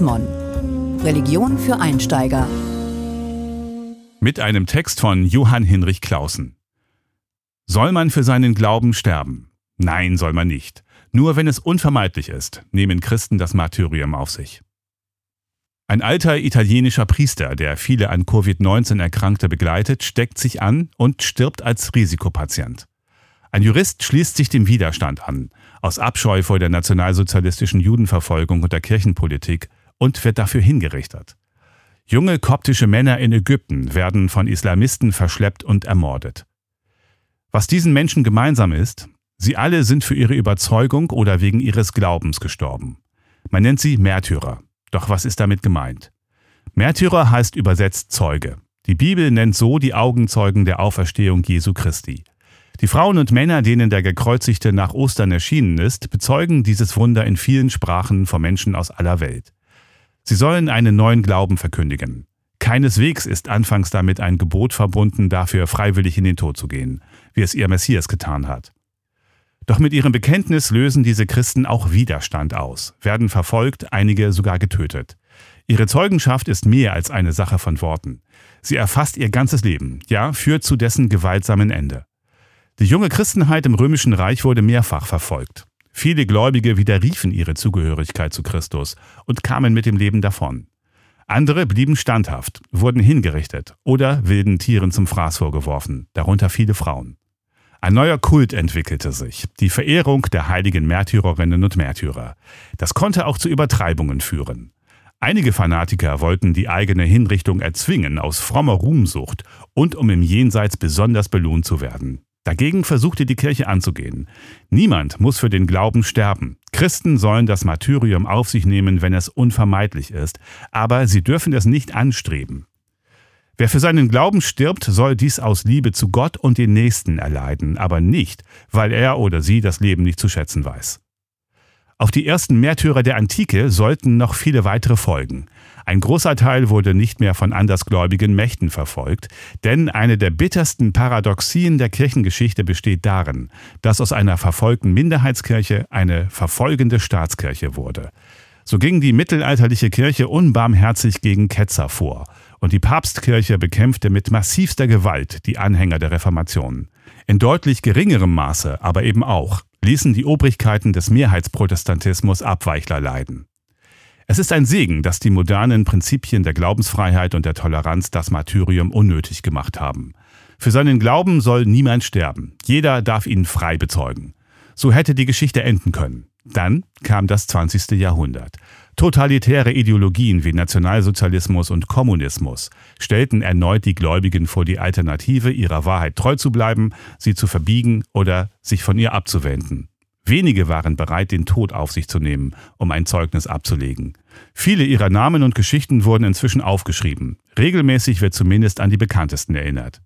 Mon. Religion für Einsteiger. Mit einem Text von Johann Hinrich Clausen. Soll man für seinen Glauben sterben? Nein, soll man nicht. Nur wenn es unvermeidlich ist, nehmen Christen das Martyrium auf sich. Ein alter italienischer Priester, der viele an Covid-19 Erkrankte begleitet, steckt sich an und stirbt als Risikopatient. Ein Jurist schließt sich dem Widerstand an, aus Abscheu vor der nationalsozialistischen Judenverfolgung und der Kirchenpolitik und wird dafür hingerichtet. Junge koptische Männer in Ägypten werden von Islamisten verschleppt und ermordet. Was diesen Menschen gemeinsam ist, sie alle sind für ihre Überzeugung oder wegen ihres Glaubens gestorben. Man nennt sie Märtyrer. Doch was ist damit gemeint? Märtyrer heißt übersetzt Zeuge. Die Bibel nennt so die Augenzeugen der Auferstehung Jesu Christi. Die Frauen und Männer, denen der Gekreuzigte nach Ostern erschienen ist, bezeugen dieses Wunder in vielen Sprachen vor Menschen aus aller Welt. Sie sollen einen neuen Glauben verkündigen. Keineswegs ist anfangs damit ein Gebot verbunden, dafür freiwillig in den Tod zu gehen, wie es ihr Messias getan hat. Doch mit ihrem Bekenntnis lösen diese Christen auch Widerstand aus, werden verfolgt, einige sogar getötet. Ihre Zeugenschaft ist mehr als eine Sache von Worten. Sie erfasst ihr ganzes Leben, ja, führt zu dessen gewaltsamen Ende. Die junge Christenheit im Römischen Reich wurde mehrfach verfolgt. Viele Gläubige widerriefen ihre Zugehörigkeit zu Christus und kamen mit dem Leben davon. Andere blieben standhaft, wurden hingerichtet oder wilden Tieren zum Fraß vorgeworfen, darunter viele Frauen. Ein neuer Kult entwickelte sich, die Verehrung der heiligen Märtyrerinnen und Märtyrer. Das konnte auch zu Übertreibungen führen. Einige Fanatiker wollten die eigene Hinrichtung erzwingen aus frommer Ruhmsucht und um im Jenseits besonders belohnt zu werden. Dagegen versuchte die Kirche anzugehen. Niemand muss für den Glauben sterben. Christen sollen das Martyrium auf sich nehmen, wenn es unvermeidlich ist, aber sie dürfen es nicht anstreben. Wer für seinen Glauben stirbt, soll dies aus Liebe zu Gott und den Nächsten erleiden, aber nicht, weil er oder sie das Leben nicht zu schätzen weiß. Auf die ersten Märtyrer der Antike sollten noch viele weitere folgen. Ein großer Teil wurde nicht mehr von andersgläubigen Mächten verfolgt, denn eine der bittersten Paradoxien der Kirchengeschichte besteht darin, dass aus einer verfolgten Minderheitskirche eine verfolgende Staatskirche wurde. So ging die mittelalterliche Kirche unbarmherzig gegen Ketzer vor, und die Papstkirche bekämpfte mit massivster Gewalt die Anhänger der Reformation. In deutlich geringerem Maße, aber eben auch, ließen die Obrigkeiten des Mehrheitsprotestantismus Abweichler leiden. Es ist ein Segen, dass die modernen Prinzipien der Glaubensfreiheit und der Toleranz das Martyrium unnötig gemacht haben. Für seinen Glauben soll niemand sterben. Jeder darf ihn frei bezeugen. So hätte die Geschichte enden können. Dann kam das 20. Jahrhundert. Totalitäre Ideologien wie Nationalsozialismus und Kommunismus stellten erneut die Gläubigen vor die Alternative, ihrer Wahrheit treu zu bleiben, sie zu verbiegen oder sich von ihr abzuwenden. Wenige waren bereit, den Tod auf sich zu nehmen, um ein Zeugnis abzulegen. Viele ihrer Namen und Geschichten wurden inzwischen aufgeschrieben. Regelmäßig wird zumindest an die bekanntesten erinnert.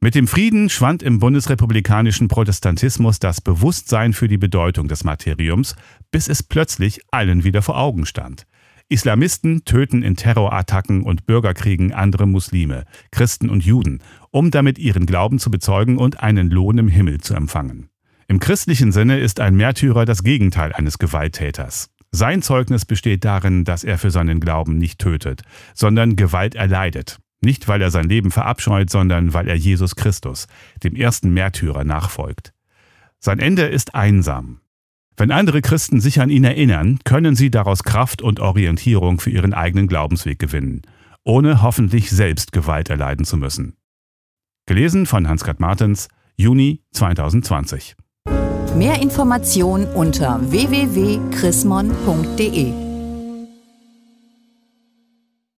Mit dem Frieden schwand im bundesrepublikanischen Protestantismus das Bewusstsein für die Bedeutung des Materiums, bis es plötzlich allen wieder vor Augen stand. Islamisten töten in Terrorattacken und Bürgerkriegen andere Muslime, Christen und Juden, um damit ihren Glauben zu bezeugen und einen Lohn im Himmel zu empfangen. Im christlichen Sinne ist ein Märtyrer das Gegenteil eines Gewalttäters. Sein Zeugnis besteht darin, dass er für seinen Glauben nicht tötet, sondern Gewalt erleidet. Nicht, weil er sein Leben verabscheut, sondern weil er Jesus Christus, dem ersten Märtyrer, nachfolgt. Sein Ende ist einsam. Wenn andere Christen sich an ihn erinnern, können sie daraus Kraft und Orientierung für ihren eigenen Glaubensweg gewinnen, ohne hoffentlich selbst Gewalt erleiden zu müssen. Gelesen von Hans-Gerd Martens, Juni 2020. Mehr Informationen unter www.chrismon.de